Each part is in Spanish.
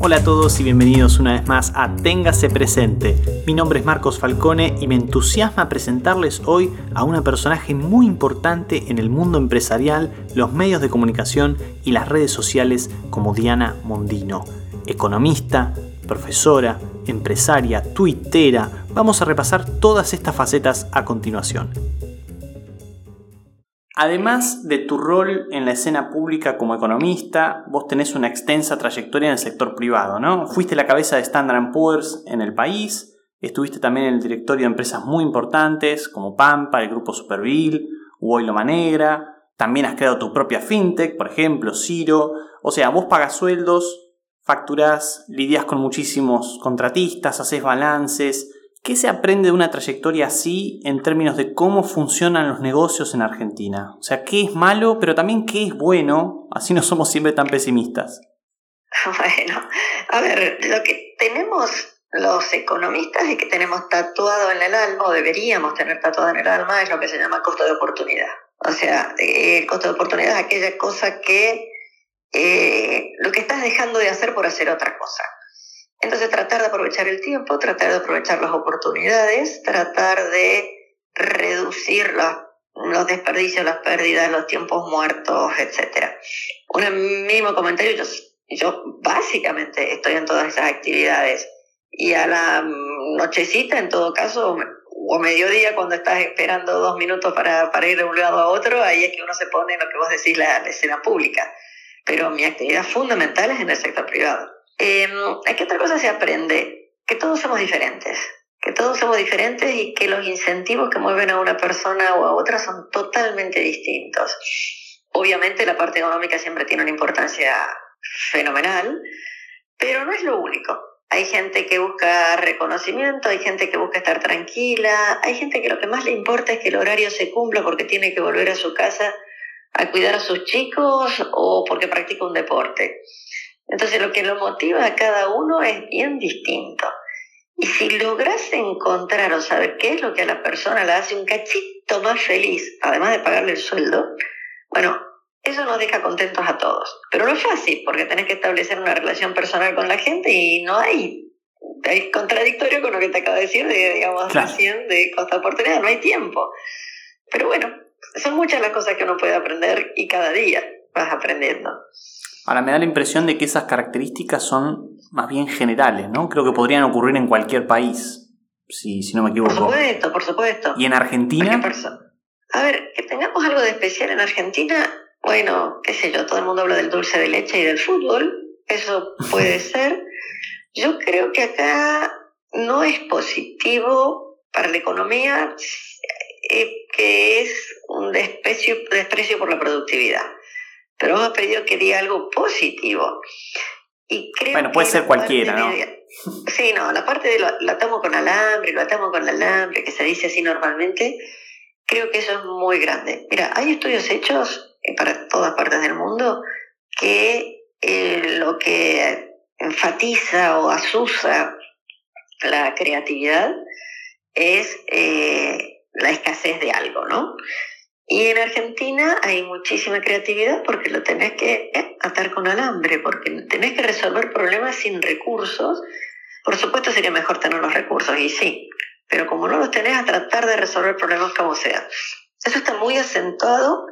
Hola a todos y bienvenidos una vez más a Téngase Presente. Mi nombre es Marcos Falcone y me entusiasma presentarles hoy a una personaje muy importante en el mundo empresarial, los medios de comunicación y las redes sociales como Diana Mondino. Economista, profesora, empresaria, tuitera, vamos a repasar todas estas facetas a continuación. Además de tu rol en la escena pública como economista, vos tenés una extensa trayectoria en el sector privado, ¿no? Fuiste la cabeza de Standard Poor's en el país, estuviste también en el directorio de empresas muy importantes como Pampa, el grupo Superville, Hugo Loma Negra, también has creado tu propia fintech, por ejemplo, Ciro, o sea, vos pagas sueldos, facturás, lidias con muchísimos contratistas, haces balances, ¿Qué se aprende de una trayectoria así en términos de cómo funcionan los negocios en Argentina? O sea, ¿qué es malo, pero también qué es bueno? Así no somos siempre tan pesimistas. Bueno, a ver, lo que tenemos los economistas y que tenemos tatuado en el alma, o deberíamos tener tatuado en el alma, es lo que se llama costo de oportunidad. O sea, el costo de oportunidad es aquella cosa que eh, lo que estás dejando de hacer por hacer otra cosa. Entonces tratar de aprovechar el tiempo, tratar de aprovechar las oportunidades, tratar de reducir los, desperdicios, las pérdidas, los tiempos muertos, etc. Un mínimo comentario, yo, yo básicamente estoy en todas esas actividades y a la nochecita en todo caso o mediodía cuando estás esperando dos minutos para, para, ir de un lado a otro, ahí es que uno se pone en lo que vos decís la, la escena pública. Pero mi actividad fundamental es en el sector privado. Eh, ¿Qué otra cosa se aprende? Que todos somos diferentes, que todos somos diferentes y que los incentivos que mueven a una persona o a otra son totalmente distintos. Obviamente la parte económica siempre tiene una importancia fenomenal, pero no es lo único. Hay gente que busca reconocimiento, hay gente que busca estar tranquila, hay gente que lo que más le importa es que el horario se cumpla porque tiene que volver a su casa a cuidar a sus chicos o porque practica un deporte. Entonces lo que lo motiva a cada uno es bien distinto. Y si logras encontrar o saber qué es lo que a la persona la hace un cachito más feliz, además de pagarle el sueldo, bueno, eso nos deja contentos a todos. Pero no es fácil, porque tenés que establecer una relación personal con la gente y no hay, hay contradictorio con lo que te acabo de decir, de, digamos, de costa oportunidad, no hay tiempo. Pero bueno, son muchas las cosas que uno puede aprender y cada día vas aprendiendo. Ahora me da la impresión de que esas características son más bien generales, ¿no? Creo que podrían ocurrir en cualquier país, si, si no me equivoco. Por supuesto, por supuesto. ¿Y en Argentina? A ver, que tengamos algo de especial en Argentina, bueno, qué sé yo, todo el mundo habla del dulce de leche y del fútbol, eso puede ser. Yo creo que acá no es positivo para la economía eh, que es un desprecio, desprecio por la productividad pero hemos pedido que diga algo positivo. Y creo bueno, puede ser cualquiera, ¿no? sí, no, la parte de lo, lo atamos con alambre, lo atamos con alambre, que se dice así normalmente, creo que eso es muy grande. Mira, hay estudios hechos eh, para todas partes del mundo que eh, lo que enfatiza o asusa la creatividad es eh, la escasez de algo, ¿no? Y en Argentina hay muchísima creatividad porque lo tenés que eh, atar con alambre, porque tenés que resolver problemas sin recursos. Por supuesto sería mejor tener los recursos, y sí, pero como no los tenés, a tratar de resolver problemas como sea. Eso está muy acentuado,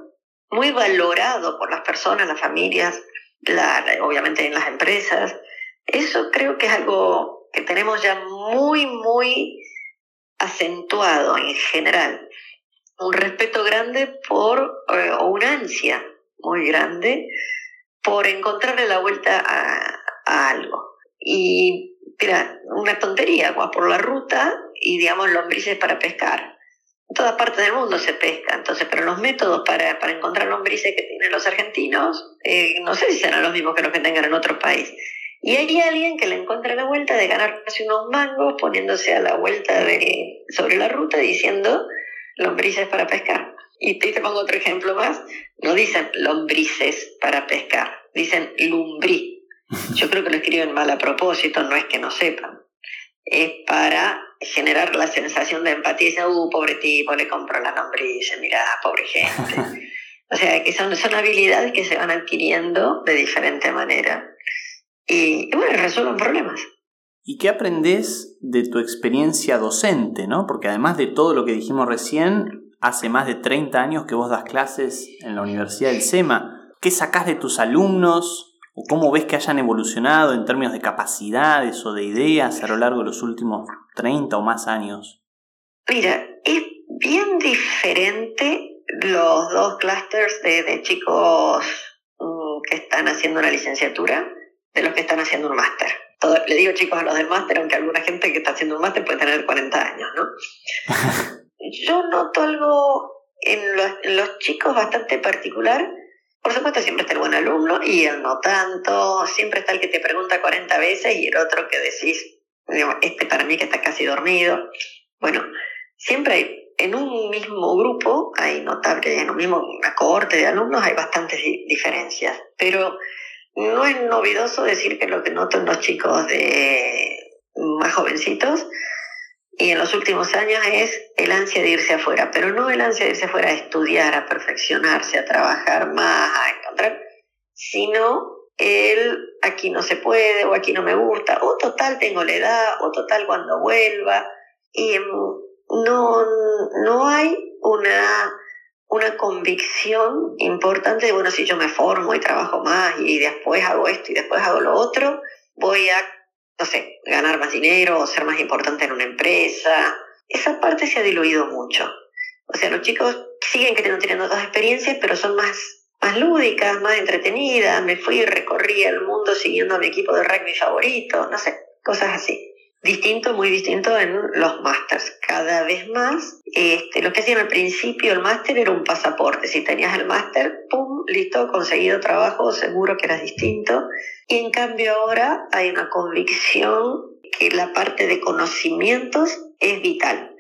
muy valorado por las personas, las familias, obviamente en las empresas. Eso creo que es algo que tenemos ya muy, muy acentuado en general un respeto grande por, eh, o una ansia muy grande por encontrarle la vuelta a, algo. Y, mira, una tontería, vas por la ruta y, digamos, lombrices para pescar. En todas partes del mundo se pesca, entonces, pero los métodos para, para encontrar lombrices que tienen los argentinos, eh, no sé si serán los mismos que los que tengan en otro país. Y hay alguien que le encuentra la vuelta de ganar casi unos mangos poniéndose a la vuelta de, sobre la ruta diciendo lombrices para pescar. Y te pongo otro ejemplo más. No dicen lombrices para pescar, dicen lumbrí. Yo creo que lo escriben mal a propósito, no es que no sepan. Es para generar la sensación de empatía y decir, uh, pobre tipo, le compro la lombriz, mira, pobre gente. o sea, que son, son habilidades que se van adquiriendo de diferente manera. y, y bueno, resuelven problemas. ¿Y qué aprendes de tu experiencia docente, no? Porque además de todo lo que dijimos recién, hace más de 30 años que vos das clases en la Universidad del SEMA. ¿Qué sacás de tus alumnos? ¿O cómo ves que hayan evolucionado en términos de capacidades o de ideas a lo largo de los últimos 30 o más años? Mira, es bien diferente los dos clústeres de, chicos mm, que están haciendo una licenciatura de los que están haciendo un máster le digo chicos a los del máster, aunque alguna gente que está haciendo un máster puede tener 40 años, ¿no? Yo noto algo en los, chicos bastante particular. Por supuesto, siempre está el buen alumno y el no tanto. Siempre está el que te pregunta 40 veces y el otro que decís, este para mí que está casi dormido. Bueno, siempre hay, en un mismo grupo, hay notables, en un mismo una cohorte de alumnos hay bastantes diferencias. Pero no es novedoso decir que lo que noto en los chicos de más jovencitos y en los últimos años es el ansia de irse afuera, pero no el ansia de irse afuera a estudiar, a perfeccionarse, a trabajar más, a encontrar, sino el aquí no se puede o aquí no me gusta, o total tengo la edad, o total cuando vuelva, y no, no hay una una convicción importante de, bueno, si yo me formo y trabajo más y después hago esto y después hago lo otro, voy a, no sé, ganar más dinero o ser más importante en una empresa. Esa parte se ha diluido mucho. O sea, los chicos siguen queriendo tener otras experiencias, pero son más, más lúdicas, más entretenidas. Me fui y recorrí el mundo siguiendo a mi equipo de rugby favorito, no sé, cosas así distinto, muy distinto en los másters. Cada vez más, este, lo que hacían al principio, el máster era un pasaporte. Si tenías el máster, ¡pum! Listo, conseguido trabajo, seguro que eras distinto. Y en cambio ahora hay una convicción que la parte de conocimientos es vital.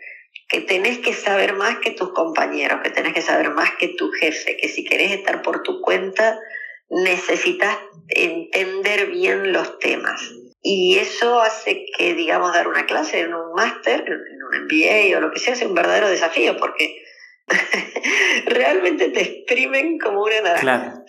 Que tenés que saber más que tus compañeros, que tenés que saber más que tu jefe, que si querés estar por tu cuenta, necesitas entender bien los temas. Y eso hace que, digamos, dar una clase en un máster, en un MBA o lo que sea, sea un verdadero desafío, porque realmente te exprimen como una naranja.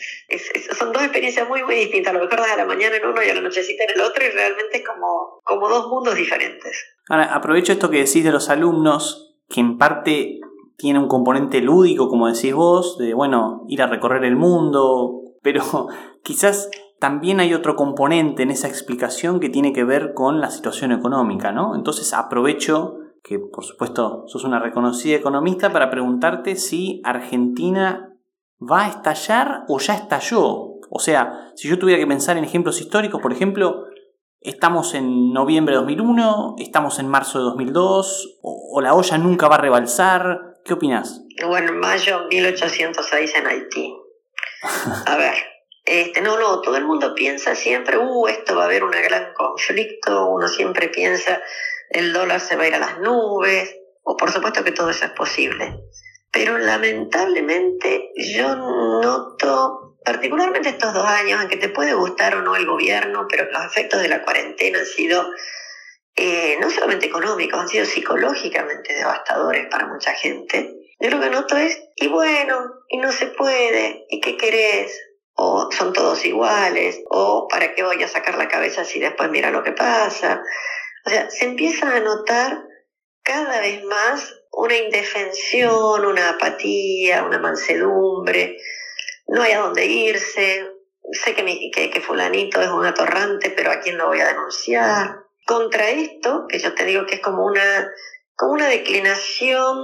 son dos experiencias muy, muy distintas. A lo mejor das a la mañana en uno y a la nochecita en el otro, y realmente es como, como dos mundos diferentes. Ahora, aprovecho esto que decís de los alumnos, que en parte tiene un componente lúdico, como decís vos, de, bueno, ir a recorrer el mundo, pero quizás también hay otro componente en esa explicación que tiene que ver con la situación económica, ¿no? Entonces aprovecho que por supuesto sos una reconocida economista para preguntarte si Argentina va a estallar o ya estalló. O sea, si yo tuviera que pensar en ejemplos históricos, por ejemplo, estamos en noviembre de 2001, estamos en marzo de 2002, o, la olla nunca va a rebalsar. ¿Qué opinas? Bueno, en mayo de 1806 en Haití. A ver, este, no, no, todo el mundo piensa siempre, uh, esto va a haber un gran conflicto, uno siempre piensa, el dólar se va a ir a las nubes, o por supuesto que todo eso es posible. Pero lamentablemente yo noto, particularmente estos dos años, en que te puede gustar o no el gobierno, pero los efectos de la cuarentena han sido eh, no solamente económicos, han sido psicológicamente devastadores para mucha gente. Yo lo que noto es, y bueno, y no se puede, y qué querés, o son todos iguales, o para qué voy a sacar la cabeza si después mira lo que pasa. O sea, se empieza a notar cada vez más una indefensión, una apatía, una mansedumbre, no hay a dónde irse, sé que, que fulanito es un atorrante, pero ¿a quién lo voy a denunciar? Contra esto, que yo te digo que es como una, como una declinación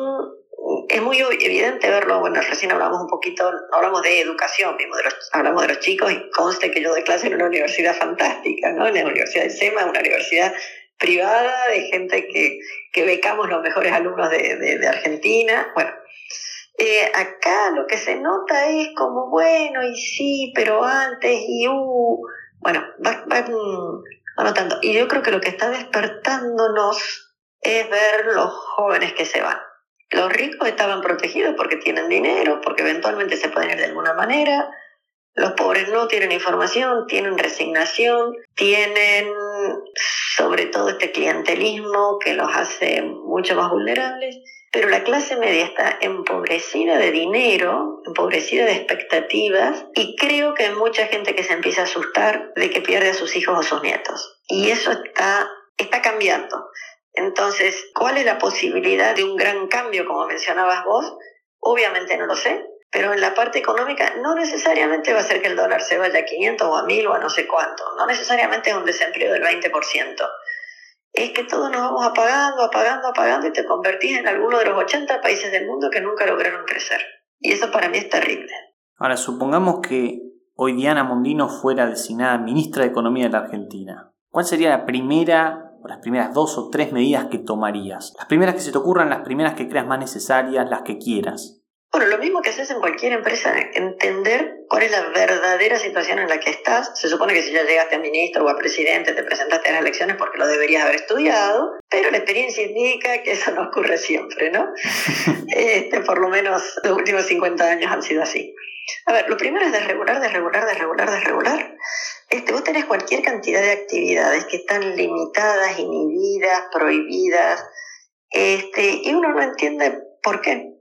es muy evidente verlo, bueno, recién hablamos un poquito, hablamos de educación, mismo hablamos de los chicos y conste que yo doy clase en una universidad fantástica, ¿no? En la Universidad de SEMA, una universidad privada de gente que, que becamos los mejores alumnos de, de, Argentina. Bueno, eh, acá lo que se nota es como, bueno, y sí, pero antes, y uh, bueno, va, va, va notando. Y yo creo que lo que está despertándonos es ver los jóvenes que se van los ricos estaban protegidos porque tienen dinero, porque eventualmente se pueden ir de alguna manera. Los pobres no tienen información, tienen resignación, tienen sobre todo este clientelismo que los hace mucho más vulnerables. pero la clase media está empobrecida de dinero, empobrecida de expectativas y creo que hay mucha gente que se empieza a asustar de que pierde a sus hijos o sus nietos. Y eso está, está cambiando. Entonces, ¿cuál es la posibilidad de un gran cambio, como mencionabas vos? Obviamente no lo sé, pero en la parte económica no necesariamente va a ser que el dólar se vaya a 500 o a 1000 o a no sé cuánto, no necesariamente es un desempleo del 20% es que todos nos vamos apagando, apagando, apagando y te convertís en alguno de los 80 países del mundo que nunca lograron crecer. Y eso para mí es terrible. Ahora, supongamos que hoy Diana Mondino fuera designada ministra de Economía de la Argentina. ¿Cuál sería la primera o las primeras dos o tres medidas que tomarías? Las primeras que se te ocurran, las primeras que creas más necesarias, las que quieras. Bueno, lo mismo que haces en cualquier empresa, entender cuál es la verdadera situación en la que estás. Se supone que si ya llegaste a ministro o a presidente, te presentaste a las elecciones porque lo deberías haber estudiado, pero la experiencia indica que eso no ocurre siempre, ¿no? este, por lo menos los últimos 50 años han sido así. A ver, lo primero es desregular, desregular, desregular, desregular. Este, vos tenés cualquier cantidad de actividades que están limitadas, inhibidas, prohibidas, este, y uno no entiende por qué.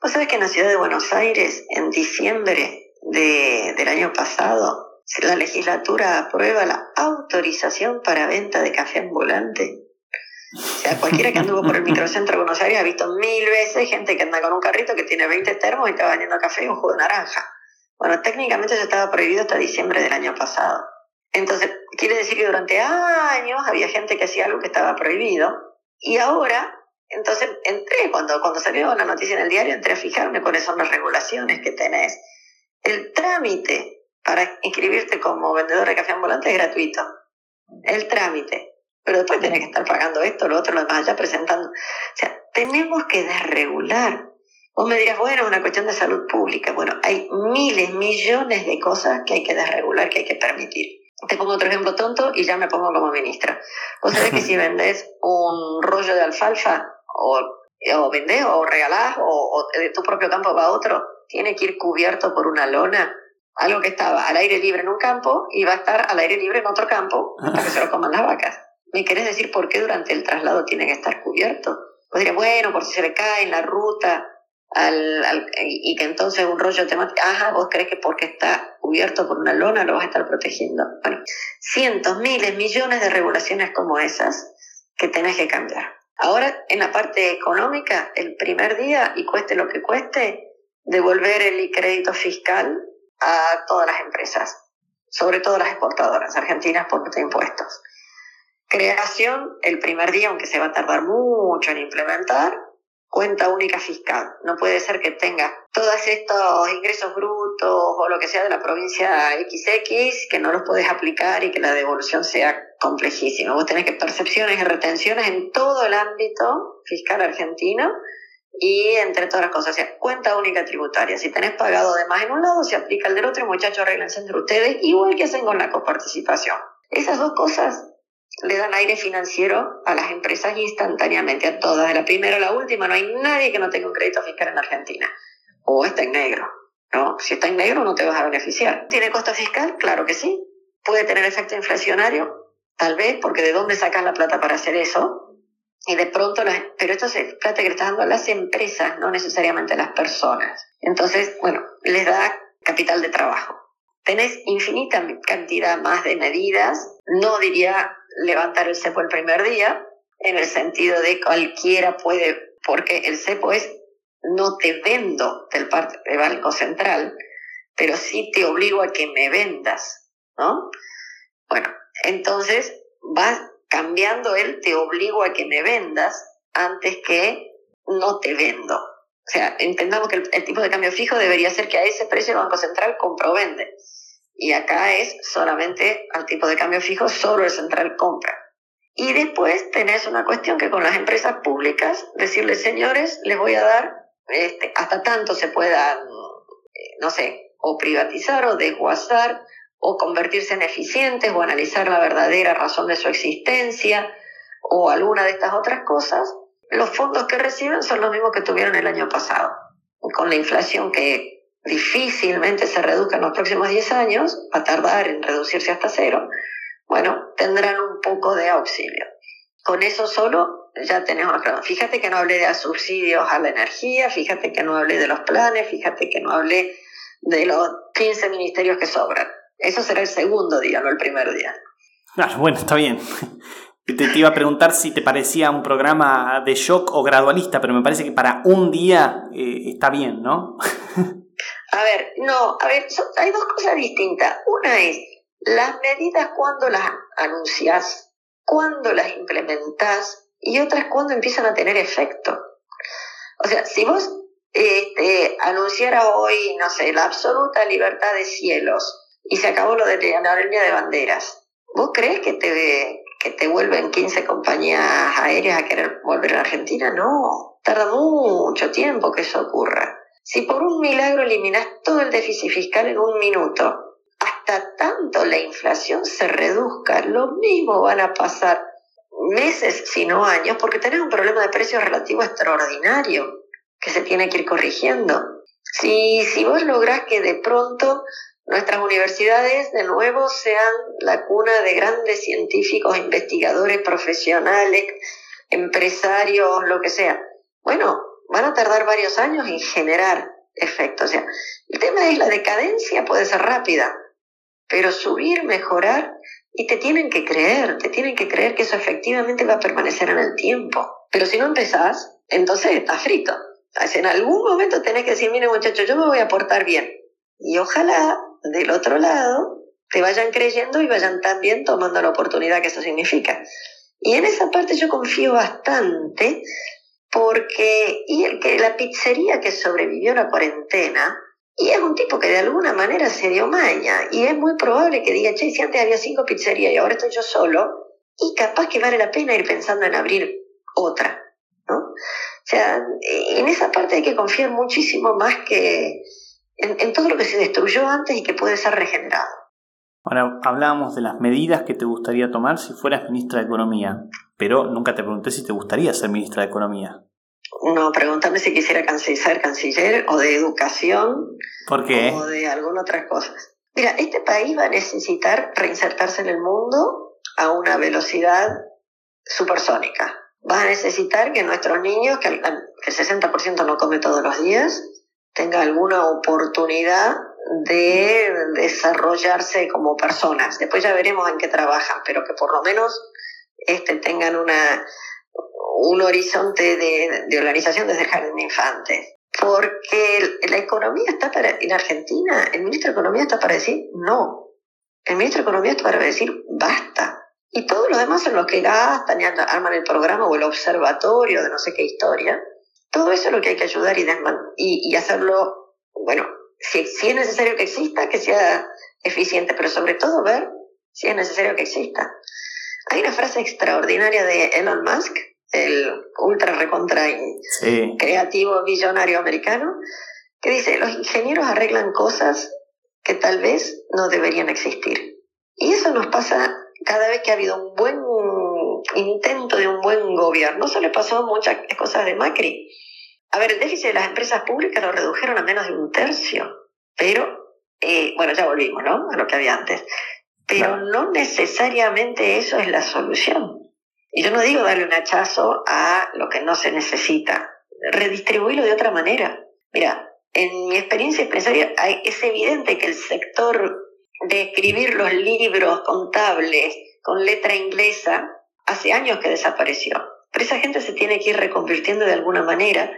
Vos sabés que en la ciudad de Buenos Aires, en diciembre del año pasado, la legislatura aprueba la autorización para venta de café ambulante. O sea, cualquiera que anduvo por el microcentro de Buenos Aires ha visto mil veces gente que anda con un carrito que tiene 20 termos y está vendiendo café y un jugo de naranja. Bueno, técnicamente eso estaba prohibido hasta diciembre del año pasado. Entonces, quiere decir que durante años había gente que hacía algo que estaba prohibido y ahora entonces entré, cuando, cuando salió la noticia en el diario, entré a fijarme cuáles son las regulaciones que tenés. El trámite para inscribirte como vendedor de café ambulante es gratuito. El trámite. Pero después tenés que estar pagando esto, lo otro, lo demás, ya presentando. O sea, tenemos que desregular. Vos me dirás, bueno, es una cuestión de salud pública. Bueno, hay miles, millones de cosas que hay que desregular, que hay que permitir. Te pongo otro ejemplo tonto y ya me pongo como ministra. Vos sabés que si vendés un rollo de alfalfa, o, o vendés o regalás o, de tu propio campo va a otro, tiene que ir cubierto por una lona. Algo que estaba al aire libre en un campo y va a estar al aire libre en otro campo hasta que se lo coman las vacas. ¿Me querés decir por qué durante el traslado tiene que estar cubierto? Vos dirás, bueno, por si se le cae en la ruta al, y que entonces un rollo te mate. Ajá, vos crees que porque está cubierto por una lona lo vas a estar protegiendo. Bueno, cientos, miles, millones de regulaciones como esas que tenés que cambiar. Ahora, en la parte económica, el primer día, y cueste lo que cueste, devolver el crédito fiscal a todas las empresas, sobre todo las exportadoras argentinas por de impuestos. Creación, el primer día, aunque se va a tardar mucho en implementar, cuenta única fiscal. No puede ser que tenga todos estos ingresos brutos o lo que sea de la provincia XX que no los puedes aplicar y que la devolución sea complejísima. Vos tenés que percepciones y retenciones en todo el ámbito fiscal argentino y entre todas las cosas, o sea, cuenta única tributaria. Si tenés pagado de más en un lado, se aplica el del otro y muchachos arreglense entre ustedes, igual que hacen con la coparticipación. Esas dos cosas le dan aire financiero a las empresas instantáneamente, a todas, de la primera a la última. No hay nadie que no tenga un crédito fiscal en Argentina. O está en negro. ¿no? Si está en negro no te vas a beneficiar. ¿Tiene costo fiscal? Claro que sí. ¿Puede tener efecto inflacionario? Tal vez, porque ¿de dónde sacas la plata para hacer eso? Y de pronto, pero esto es plata que le estás dando a las empresas, no necesariamente a las personas. Entonces, bueno, les da capital de trabajo. Tenés infinita cantidad más de medidas. No diría levantar el cepo el primer día, en el sentido de cualquiera puede, porque el cepo es no te vendo del parte de Banco Central, pero sí te obligo a que me vendas, ¿no? Bueno, entonces vas cambiando el te obligo a que me vendas antes que no te vendo. O sea, entendamos que el, tipo de cambio fijo debería ser que a ese precio el Banco Central comprovende. Y acá es solamente al tipo de cambio fijo, solo el central compra. Y después tenés una cuestión que con las empresas públicas, decirles, señores, les voy a dar este, hasta tanto se puedan, eh, no sé, o privatizar o desguazar o convertirse en eficientes o analizar la verdadera razón de su existencia o alguna de estas otras cosas, los fondos que reciben son los mismos que tuvieron el año pasado. Con la inflación que difícilmente se reduzca en los próximos 10 años, va a tardar en reducirse hasta cero, bueno, tendrán un poco de auxilio. Con eso solo ya tenés una Fíjate que no hablé de subsidios a la energía, fíjate que no hablé de los planes, fíjate que no hablé de los 15 ministerios que sobran. Eso será el segundo día, no el primer día. Claro, bueno, está bien. Te, iba a preguntar si te parecía un programa de shock o gradualista, pero me parece que para un día eh, está bien, ¿no? a ver, no, a ver, hay dos cosas distintas. Una es las medidas cuando las anuncias, cuando las implementas y otras cuando empiezan a tener efecto. O sea, si vos este, anunciaras hoy, no sé, la absoluta libertad de cielos y se acabó lo de la línea de banderas, ¿vos crees que te que te vuelven 15 compañías aéreas a querer volver a Argentina, no, tarda mucho tiempo que eso ocurra. Si por un milagro eliminas todo el déficit fiscal en un minuto, hasta tanto la inflación se reduzca, lo mismo van a pasar meses, si no años, porque tenés un problema de precios relativo extraordinario que se tiene que ir corrigiendo. Si, si vos lográs que de pronto nuestras universidades de nuevo sean la cuna de grandes científicos, investigadores, profesionales, empresarios, lo que sea. Bueno, van a tardar varios años en generar efectos. O sea, el tema es la decadencia puede ser rápida, pero subir, mejorar, y te tienen que creer, te tienen que creer que eso efectivamente va a permanecer en el tiempo. Pero si no empezás, entonces estás frito. En algún momento tenés que decir, mire muchachos, yo me voy a portar bien. Y ojalá del otro lado te vayan creyendo y vayan también tomando la oportunidad que eso significa. Y en esa parte yo confío bastante porque y el que la pizzería que sobrevivió la cuarentena y es un tipo que de alguna manera se dio maña y es muy probable que diga, che, si antes había cinco pizzerías y ahora estoy yo solo y capaz que vale la pena ir pensando en abrir otra, ¿no? O sea, en esa parte hay que confiar muchísimo más que, en, todo lo que se destruyó antes y que puede ser regenerado. Ahora hablábamos de las medidas que te gustaría tomar si fueras ministra de Economía, pero nunca te pregunté si te gustaría ser ministra de Economía. No, pregúntame si quisiera ser canciller o de educación. ¿Por qué? O de alguna otra cosa. Mira, este país va a necesitar reinsertarse en el mundo a una velocidad supersónica. Va a necesitar que nuestros niños, que el 60% no come todos los días, tenga alguna oportunidad de desarrollarse como personas. Después ya veremos en qué trabajan, pero que por lo menos este, tengan una, un horizonte de, de organización desde el jardín de infantes. Porque la economía está para, en Argentina, el ministro de Economía está para decir no. El ministro de Economía está para decir basta. Y todos los demás son los que gastan y arman el programa o el observatorio de no sé qué historia todo eso es lo que hay que ayudar y, y, hacerlo, bueno, si, si es necesario que exista, que sea eficiente, pero sobre todo ver si es necesario que exista. Hay una frase extraordinaria de Elon Musk, el ultra recontra creativo billonario americano, que dice, los ingenieros arreglan cosas que tal vez no deberían existir. Y eso nos pasa cada vez que ha habido un buen intento de un buen gobierno. Eso le pasó a muchas cosas de Macri. A ver, el déficit de las empresas públicas lo redujeron a menos de un tercio, pero, eh, bueno, ya volvimos, ¿no? A lo que había antes. Pero no necesariamente eso es la solución. Y yo no digo darle un hachazo a lo que no se necesita, redistribuirlo de otra manera. Mira, en mi experiencia empresaria es evidente que el sector de escribir los libros contables con letra inglesa hace años que desapareció. Pero esa gente se tiene que ir reconvirtiendo de alguna manera.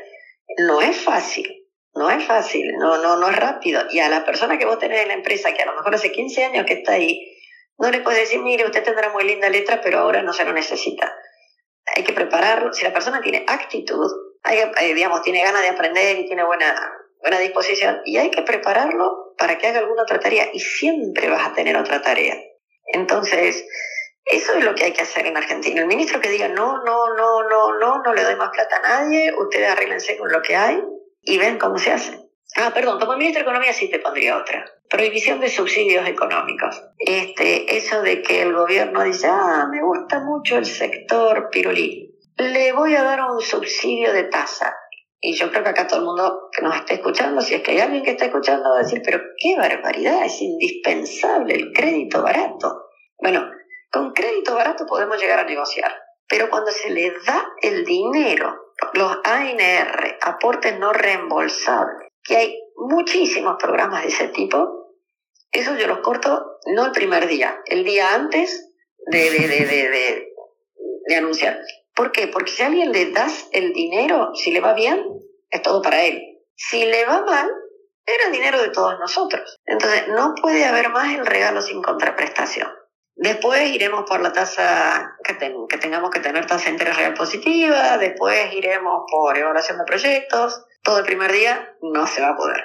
No es fácil, no es fácil, no, no, no es rápido. Y a la persona que vos tenés en la empresa, que a lo mejor hace 15 años que está ahí, no le puedes decir, mire, usted tendrá muy linda letra, pero ahora no se lo necesita. Hay que prepararlo. Si la persona tiene actitud, hay, eh, digamos, tiene ganas de aprender y tiene buena, buena disposición, y hay que prepararlo para que haga alguna otra tarea, y siempre vas a tener otra tarea. Entonces, eso es lo que hay que hacer en Argentina. El ministro que diga no, no, no, no, no, no le doy más plata a nadie, ustedes arréglense con lo que hay y ven cómo se hace. Ah, perdón, como ministro de Economía sí te pondría otra. Prohibición de subsidios económicos. Este, eso de que el gobierno dice, ah, me gusta mucho el sector pirulí. Le voy a dar un subsidio de tasa. Y yo creo que acá todo el mundo que nos esté escuchando, si es que hay alguien que está escuchando, va a decir, pero qué barbaridad, es indispensable el crédito barato. Bueno, con crédito barato podemos llegar a negociar. Pero cuando se le da el dinero, los ANR, aportes no reembolsables, que hay muchísimos programas de ese tipo, eso yo los corto no el primer día, el día antes de, de, de, de, anunciar. ¿Por qué? Porque si a alguien le das el dinero, si le va bien, es todo para él. Si le va mal, era dinero de todos nosotros. Entonces, no puede haber más el regalo sin contraprestación. Después iremos por la tasa que, que tengamos que tener tasa de interés real positiva, después iremos por evaluación de proyectos. Todo el primer día no se va a poder.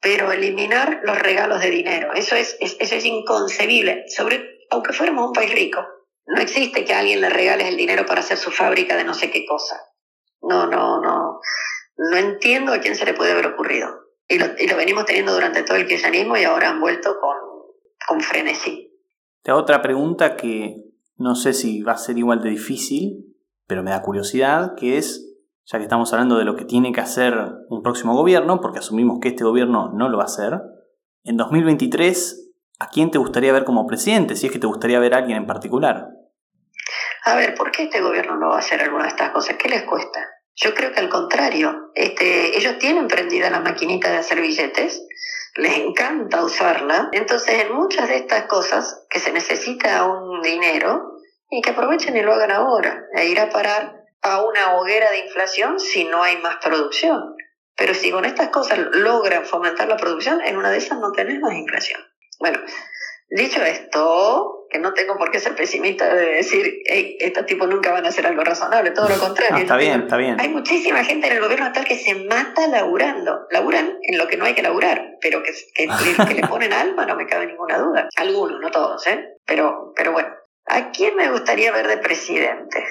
Pero eliminar los regalos de dinero, eso es, eso es inconcebible, sobre, aunque fuéramos un país rico. No existe que alguien le regales el dinero para hacer su fábrica de no sé qué cosa. No, no, no. No entiendo a quién se le puede haber ocurrido. Y lo, y lo venimos teniendo durante todo el kirchnerismo y ahora han vuelto con, con frenesí. Otra pregunta que no sé si va a ser igual de difícil, pero me da curiosidad, que es, ya que estamos hablando de lo que tiene que hacer un próximo gobierno, porque asumimos que este gobierno no lo va a hacer, en 2023, ¿a quién te gustaría ver como presidente? Si es que te gustaría ver a alguien en particular. A ver, ¿por qué este gobierno no va a hacer alguna de estas cosas? ¿Qué les cuesta? Yo creo que al contrario, este, ellos tienen prendida la maquinita de hacer billetes, les encanta usarla, entonces en muchas de estas cosas que se necesita un dinero y que aprovechen y lo hagan ahora, e ir a parar a una hoguera de inflación si no hay más producción. Pero si con estas cosas logran fomentar la producción, en una de esas no tenés más inflación. Bueno, dicho esto, que no tengo por qué ser pesimista de decir, hey, estos tipos nunca van a hacer algo razonable, todo lo contrario. está bien, está bien. Hay muchísima gente en el gobierno tal que se mata laburando. Laburan en lo que no hay que laburar, pero que, que, que le ponen alma, no me cabe ninguna duda. Algunos, no todos, ¿eh? Pero, pero bueno. ¿A quién me gustaría ver de presidente?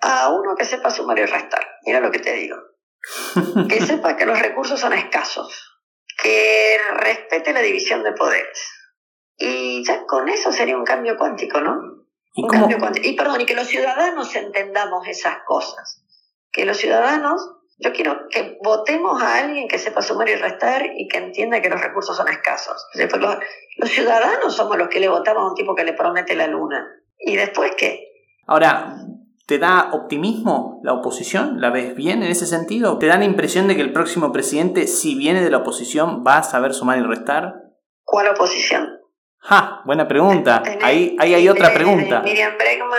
A uno que sepa sumar y restar. Mira lo que te digo. Que sepa que los recursos son escasos. Que respete la división de poderes y ya con eso sería un cambio cuántico, ¿no? ¿Y un cómo? cambio cuántico. Y perdón, y que los ciudadanos entendamos esas cosas. Que los ciudadanos, yo quiero que votemos a alguien que sepa sumar y restar y que entienda que los recursos son escasos. Después los, los ciudadanos somos los que le votamos a un tipo que le promete la luna. ¿Y después qué? Ahora, ¿te da optimismo la oposición? ¿La ves bien en ese sentido? ¿Te da la impresión de que el próximo presidente, si viene de la oposición, va a saber sumar y restar? ¿Cuál oposición? ¡Ja! Buena pregunta. Ahí, ahí hay otra pregunta. Miriam Bregman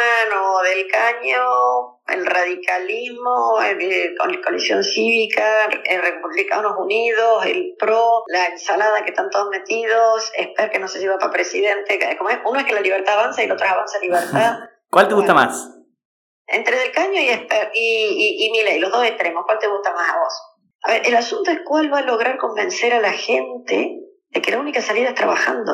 o Del Caño, el radicalismo, el, la coalición cívica, el Republicanos Unidos, el PRO, la ensalada que están todos metidos, Esper que no sé si va para presidente. Uno es que la libertad avanza y el otro es avanza libertad. ¿Cuál te gusta más? Entre Del Caño y, y, y, y Milei, los dos extremos, ¿cuál te gusta más a vos? A ver, el asunto es cuál va a lograr convencer a la gente de que la única salida es trabajando.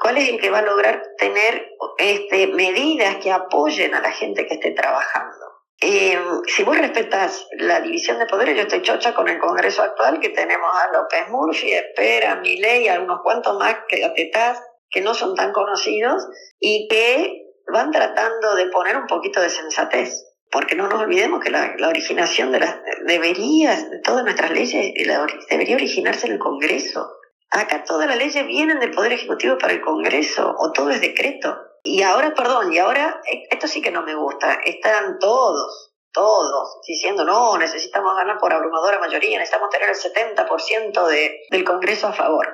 ¿Cuál es el que va a lograr tener este, medidas que apoyen a la gente que esté trabajando? Eh, si vos respetas la división de poderes, yo estoy chocha con el Congreso actual, que tenemos a López Murphy, Espera, Milei, a unos cuantos más que atetás, que no son tan conocidos y que van tratando de poner un poquito de sensatez. Porque no nos olvidemos que la, la originación de las debería, de todas nuestras leyes, la, debería originarse en el Congreso. Acá todas las leyes vienen del Poder Ejecutivo para el Congreso, o todo es decreto. Y ahora, perdón, y ahora, esto sí que no me gusta, están todos, todos, diciendo, no, necesitamos ganar por abrumadora mayoría, necesitamos tener el 70% de, del Congreso a favor.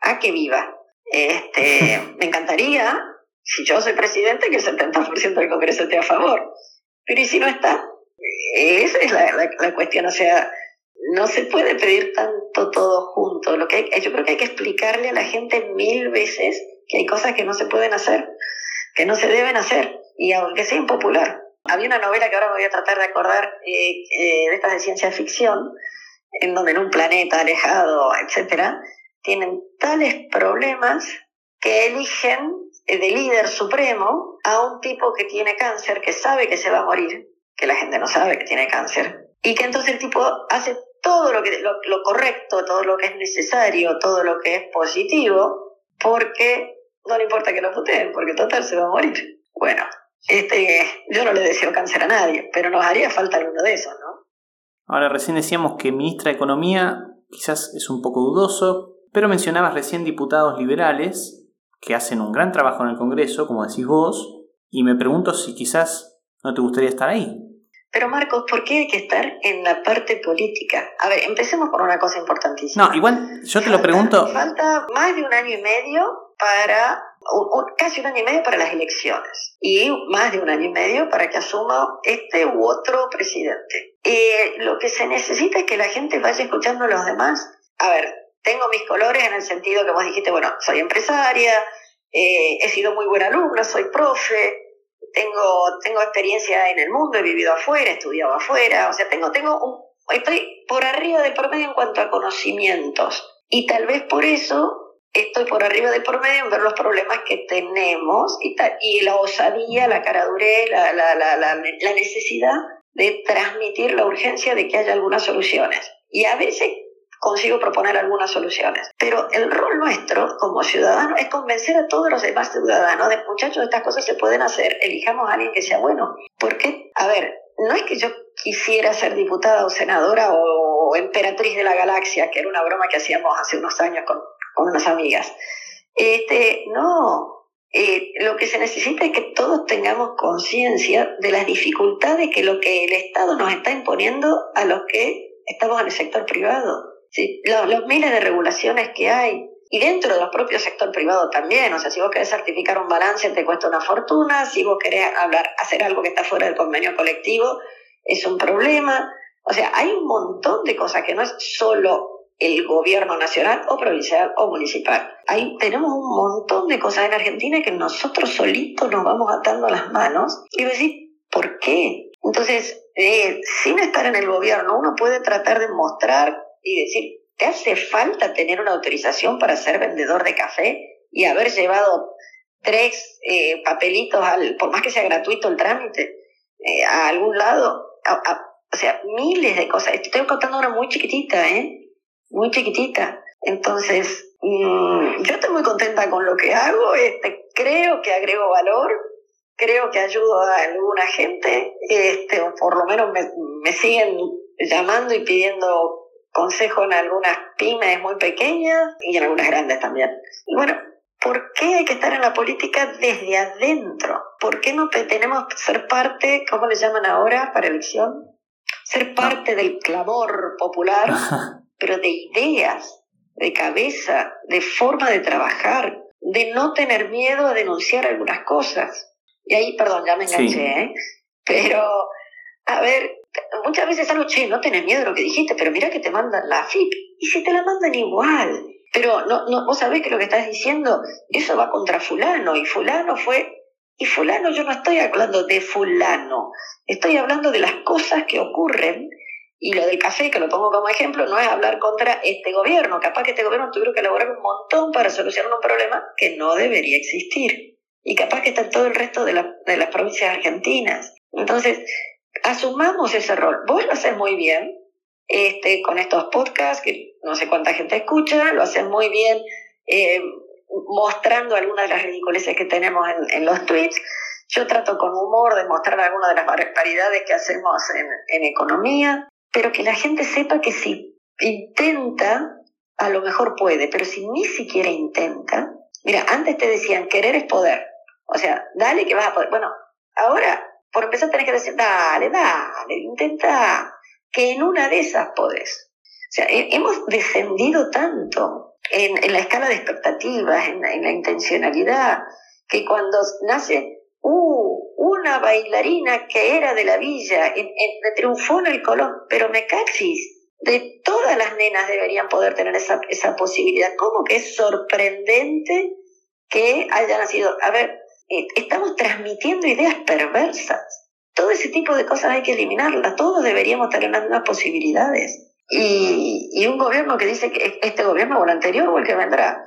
A que viva. Este, me encantaría, si yo soy presidente, que el 70% del Congreso esté a favor. Pero ¿y si no está? Esa es la, la, cuestión, o sea, no se puede pedir tanto todo junto. Lo que hay, yo creo que hay que explicarle a la gente mil veces que hay cosas que no se pueden hacer, que no se deben hacer, y aunque sea impopular. Había una novela que ahora me voy a tratar de acordar eh, eh, de estas de ciencia ficción, en donde en un planeta alejado, etcétera, tienen tales problemas que eligen de líder supremo a un tipo que tiene cáncer, que sabe que se va a morir, que la gente no sabe que tiene cáncer, y que entonces el tipo hace todo lo, que, lo, lo, correcto, todo lo que es necesario, todo lo que es positivo, porque no le importa que lo puteen, porque total se va a morir. Bueno, este, yo no le deseo cáncer a nadie, pero nos haría falta alguno de esos, ¿no? Ahora, recién decíamos que ministra de Economía quizás es un poco dudoso, pero mencionabas recién diputados liberales que hacen un gran trabajo en el Congreso, como decís vos, y me pregunto si quizás ¿No te gustaría estar ahí? Pero Marcos, ¿por qué hay que estar en la parte política? A ver, empecemos por una cosa importantísima. No, igual yo te lo pregunto. Falta más de un año y medio para, casi un año y medio para las elecciones y más de un año y medio para que asuma este u otro presidente. Eh, lo que se necesita es que la gente vaya escuchando a los demás. A ver, tengo mis colores en el sentido que vos dijiste, bueno, soy empresaria, eh, he sido muy buena alumna, soy profe, tengo, tengo experiencia en el mundo, he vivido afuera, he estudiado afuera, o sea, tengo, tengo un, estoy por arriba del promedio en cuanto a conocimientes. Y tal vez por eso estoy por arriba del promedio en ver los problemas que tenemos y, y la osadía, la caradurez, la, la, la, la, necesidad de transmitir la urgencia de que haya algunas soluciones. Y a veces consigo proponer algunas soluciones. Pero el rol nuestro como ciudadano es convencer a todos los demás ciudadanos de muchachos, estas cosas se pueden hacer, elijamos a alguien que sea bueno. Porque, a ver, no es que yo quisiera ser diputada o senadora o emperatriz de la galaxia, que era una broma que hacíamos hace unos años con, con unas amigas. Este, no, eh, lo que se necesita es que todos tengamos conciencia de las dificultades que lo que el Estado nos está imponiendo a los que estamos en el sector privado. ¿Sí? Los, miles de regulaciones que hay. Y dentro del propio sector privado también, o sea, si vos querés certificar un balance te cuesta una fortuna, si vos querés hablar, hacer algo que está fuera del convenio colectivo es un problema. O sea, hay un montón de cosas que no es solo el gobierno nacional o provincial o municipal. Ahí tenemos un montón de cosas en Argentina que nosotros solitos nos vamos atando las manos y decir, ¿por qué? Entonces, eh, sin estar en el gobierno, uno puede tratar de mostrar y decir, ¿te hace falta tener una autorización para ser vendedor de café y haber llevado tres eh, papelitos, al, por más que sea gratuito el trámite, eh, a algún lado? o sea, miles de cosas. Estoy contando una muy chiquitita, ¿eh? Muy chiquitita. Entonces, mm, yo estoy muy contenta con lo que hago. Este, creo que agrego valor. Creo que ayudo a alguna gente. Este, o por lo menos me, me siguen llamando y pidiendo consejo en algunas pymes muy pequeñas y en algunas grandes también. Y bueno, ¿por qué hay que estar en la política desde adentro? ¿Por qué no tenemos ser parte, ¿cómo le llaman ahora para elección? Ser parte del clamor popular, pero de ideas, de cabeza, de forma de trabajar, de no tener miedo a denunciar algunas cosas. Y ahí, perdón, ya me enganché, ¿eh? Pero, a ver, muchas veces algo, che, no tenés miedo de lo que dijiste, pero mira que te mandan la FIP. Y si te la mandan igual. Pero no, no, vos sabés que lo que estás diciendo, eso va contra fulano, y fulano fue... Y fulano, yo no estoy hablando de fulano, estoy hablando de las cosas que ocurren y lo del café, que lo pongo como ejemplo, no es hablar contra este gobierno. Capaz que este gobierno tuviera que elaborar un montón para solucionar un problema que no debería existir. Y capaz que está en todo el resto de, la, de las provincias argentinas. Entonces, asumamos ese rol. Vos lo haces muy bien este, con estos podcasts, que no sé cuánta gente escucha, lo haces muy bien eh, mostrando algunas de las ridiculeces que tenemos en, en, los tweets. Yo trato con humor de mostrar algunas de las barbaridades que hacemos en, en economía, pero que la gente sepa que si intenta, a lo mejor puede, pero si ni siquiera intenta, mira, antes te decían querer es poder, o sea, dale que vas a poder. Bueno, ahora por empezar tenés que decir, dale, dale, intenta, que en una de esas podés. O sea, hemos descendido tanto en, en la escala de expectativas, en, en, la intencionalidad, que cuando nace uh, una bailarina que era de la villa, en, triunfó en el Colón, pero me cachis, de todas las nenas deberían poder tener esa, esa posibilidad. ¿Cómo que es sorprendente que haya nacido? A ver, estamos transmitiendo ideas perversas. Todo ese tipo de cosas hay que eliminarlas. Todos deberíamos tener las mismas posibilidades. Y, y un gobierno que dice que este gobierno o el anterior o el que vendrá,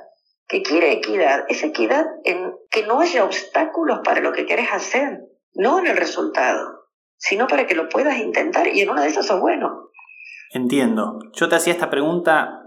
que quiere equidad, es equidad en que no haya obstáculos para lo que querés hacer, no en el resultado, sino para que lo puedas intentar y en una de esas sos bueno. Entiendo. Yo te hacía esta pregunta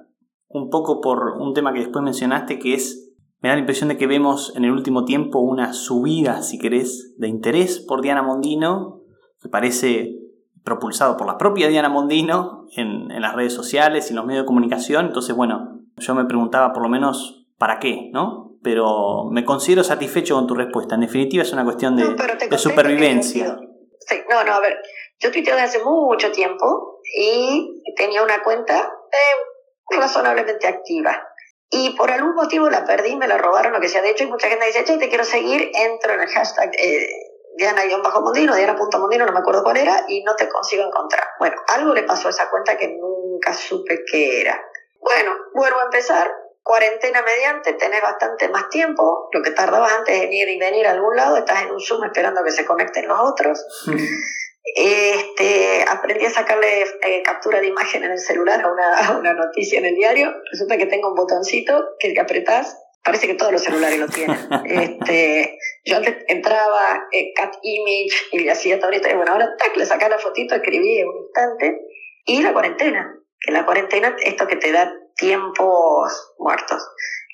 un poco por un tema que después mencionaste, que es me da la impresión de que vemos en el último tiempo una subida, si querés, de interés por Diana Mondino, que parece propulsado por la propia Diana Mondino en, en las redes sociales y en los medios de comunicación. Entonces, bueno, yo me preguntaba por lo menos para qué, ¿no? Pero me considero satisfecho con tu respuesta. En definitiva es una cuestión de, de supervivencia. Sí, no, no, a ver, yo tuiteo desde hace mucho tiempo y tenía una cuenta eh, razonablemente activa. Y por algún motivo la perdí, me la robaron, lo que sea. De hecho, hay mucha gente que dice, che, te quiero seguir, entro en el hashtag eh, Diana-Mondino, Diana.mondino, no me acuerdo cuál era, y no te consigo encontrar. Bueno, algo le pasó a esa cuenta que nunca supe qué era. Bueno, vuelvo a empezar, cuarentena mediante, tenés bastante más tiempo, lo que tardabas antes en ir y venir a algún lado, estás en un Zoom esperando que se conecten los otros. Mm. Este, aprendí a sacarle eh, captura de imagen en el celular a una, a una, noticia en el diario. Resulta que tengo un botoncito que el apretás, parece que todos los celulares lo tienen. este, yo antes entraba, eh, cat image, y le hacía todo esto, y bueno, ahora tac, le sacaba la fotito, escribí en un instante, y la cuarentena, que la cuarentena, esto que te da tiempos muertos.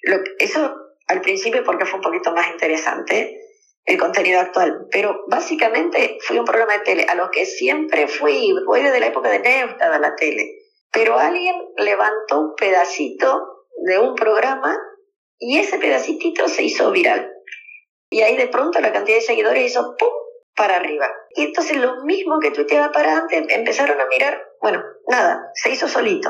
Lo, eso al principio porque fue un poquito más interesante, el contenido actual. Pero básicamente fui un programa de tele a lo que siempre fui, voy desde la época de Neustad a la tele. Pero alguien levantó un pedacito de un programa y ese pedacito se hizo viral. Y ahí de pronto la cantidad de seguidores hizo ¡pum! para arriba. Y entonces lo mismo que tuiteaba para antes, empezaron a mirar, bueno, nada, se hizo solito.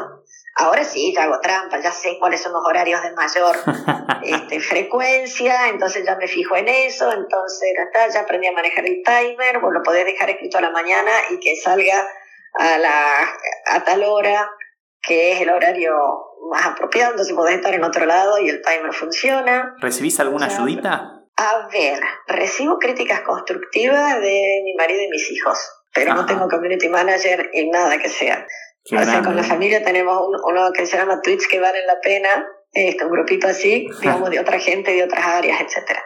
Ahora sí, ya hago trampa, ya sé cuáles son los horarios de mayor este, frecuencia, entonces ya me fijo en eso, entonces ya aprendí a manejar el timer, vos lo podés dejar escrito a la mañana y que salga a, la, a tal hora, que es el horario más apropiado, entonces podés estar en otro lado y el timer funciona. ¿Recibís alguna ayudita? A ver, recibo críticas constructivas de mi marido y mis hijos, pero no tengo community manager y nada que sea o sea, con la familia tenemos uno que se llama Twitch que vale la pena, este, un grupito así, digamos, de otra gente, de otras áreas, etc.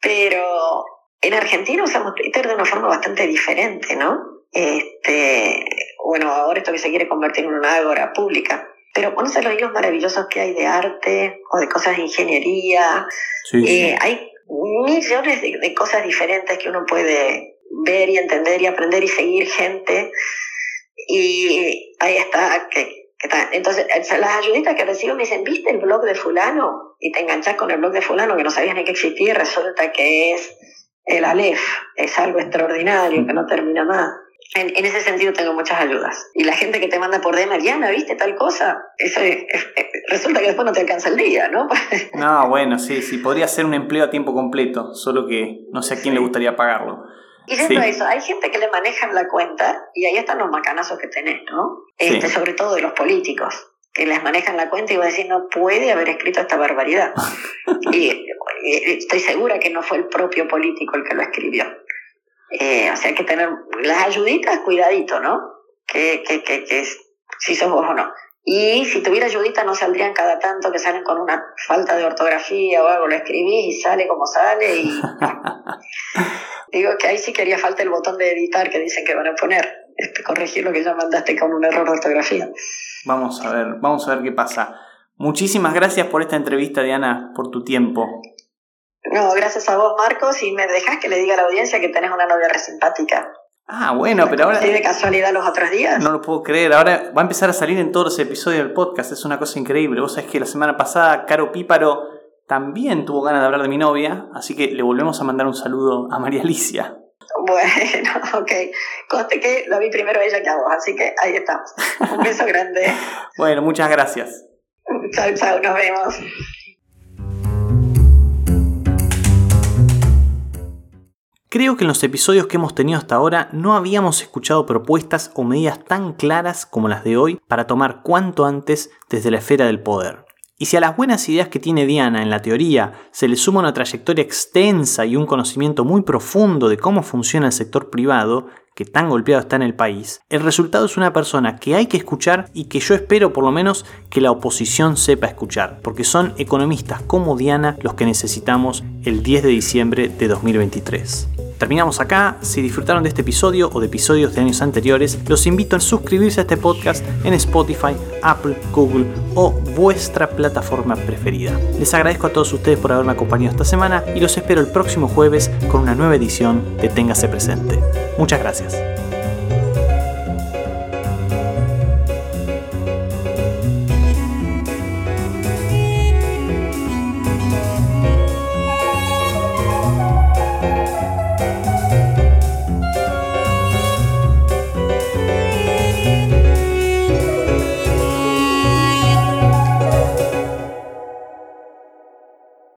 Pero en Argentina usamos Twitter de una forma bastante diferente, ¿no? Este, bueno, ahora esto que se quiere convertir en una ágora pública. Pero conoces los hilos maravillosos que hay de arte o de cosas de ingeniería. Eh, hay millones de, de cosas diferentes que uno puede ver y entender y aprender y seguir gente y ahí está, que, Entonces, las ayuditas que recibo me dicen, ¿viste el blog de fulano? Y te enganchas con el blog de fulano que no sabías ni que existía y resulta que es el Aleph, es algo extraordinario que no termina más. En, ese sentido tengo muchas ayudas. Y la gente que te manda por DM, Diana, ¿viste tal cosa? Eso resulta que después no te alcanza el día, ¿no? no, bueno, sí, sí, podría ser un empleo a tiempo completo, solo que no sé a quién le gustaría pagarlo. Y dentro de eso, hay gente que le manejan la cuenta y ahí están los macanazos que tenés, ¿no? Este, Sobre todo de los políticos, que les manejan la cuenta y vos decís, no puede haber escrito esta barbaridad. y, estoy segura que no fue el propio político el que lo escribió. Eh, o sea, hay que tener las ayuditas, cuidadito, ¿no? Que, que, que, que si sos vos o no. Y si tuviera ayudita no saldrían cada tanto que salen con una falta de ortografía o algo, lo escribís y sale como sale y digo que ahí sí quería falta el botón de editar que dicen que van a poner, este, corregir lo que ya mandaste con un error de ortografía. Vamos a ver, vamos a ver qué pasa. Muchísimas gracias por esta entrevista, Diana, por tu tiempo. No, gracias a vos, Marcos, y me dejas que le diga a la audiencia que tenés una novia re simpática. Ah, bueno, pero ahora. ¿Sí de casualidad los otros días? No lo puedo creer. Ahora va a empezar a salir en todos los episodios del podcast. Es una cosa increíble. Vos sabés que la semana pasada, Caro Píparo también tuvo ganas de hablar de mi novia. Así que le volvemos a mandar un saludo a María Alicia. Bueno, ok. Conste que lo vi primero ella que a vos. Así que ahí estamos. Un beso grande. bueno, muchas gracias. Chao, chao. Nos vemos. Creo que en los episodios que hemos tenido hasta ahora no habíamos escuchado propuestas o medidas tan claras como las de hoy para tomar cuanto antes desde la esfera del poder. Y si a las buenas ideas que tiene Diana en la teoría se le suma una trayectoria extensa y un conocimiento muy profundo de cómo funciona el sector privado, que tan golpeado está en el país, el resultado es una persona que hay que escuchar y que yo espero por lo menos que la oposición sepa escuchar, porque son economistas como Diana los que necesitamos el 10 de diciembre de 2023. Terminamos acá. Si disfrutaron de este episodio o de episodios de años anteriores, los invito a suscribirse a este podcast en Spotify, Apple, Google o vuestra plataforma preferida. Les agradezco a todos ustedes por haberme acompañado esta semana y los espero el próximo jueves con una nueva edición de Téngase Presente. Muchas Gracias.